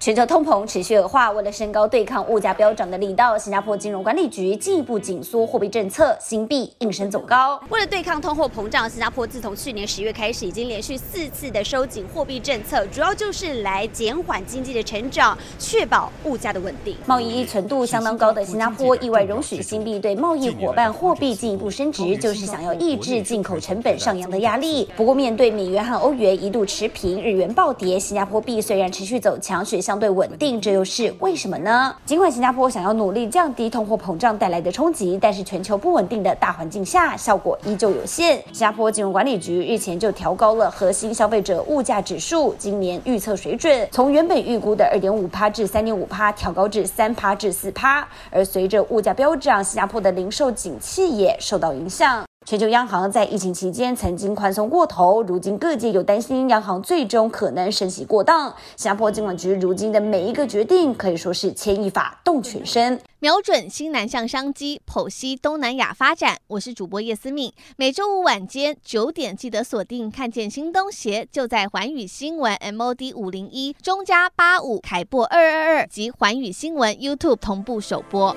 全球通膨持续恶化，为了升高对抗物价飙涨的力道，新加坡金融管理局进一步紧缩货币政策，新币应声走高。为了对抗通货膨胀，新加坡自从去年十月开始，已经连续四次的收紧货币政策，主要就是来减缓经济的成长，确保物价的稳定。贸易依存度相当高的新加坡，意外容许新币对贸易伙伴货币进一步升值，就是想要抑制进口成本上扬的压力。不过，面对美元和欧元一度持平，日元暴跌，新加坡币虽然持续走强，却相对稳定，这又是为什么呢？尽管新加坡想要努力降低通货膨胀带来的冲击，但是全球不稳定的大环境下，效果依旧有限。新加坡金融管理局日前就调高了核心消费者物价指数今年预测水准，从原本预估的二点五趴至三点五趴，调高至三趴至四趴。而随着物价飙涨，新加坡的零售景气也受到影响。全球央行在疫情期间曾经宽松过头，如今各界又担心央行最终可能升息过当。新加坡金管局如今的每一个决定可以说是牵一发动全身，瞄准新南向商机，剖析东南亚发展。我是主播叶思敏，每周五晚间九点记得锁定，看见新东协就在环宇新闻 MOD 五零一中加八五凯擘二二二及环宇新闻 YouTube 同步首播。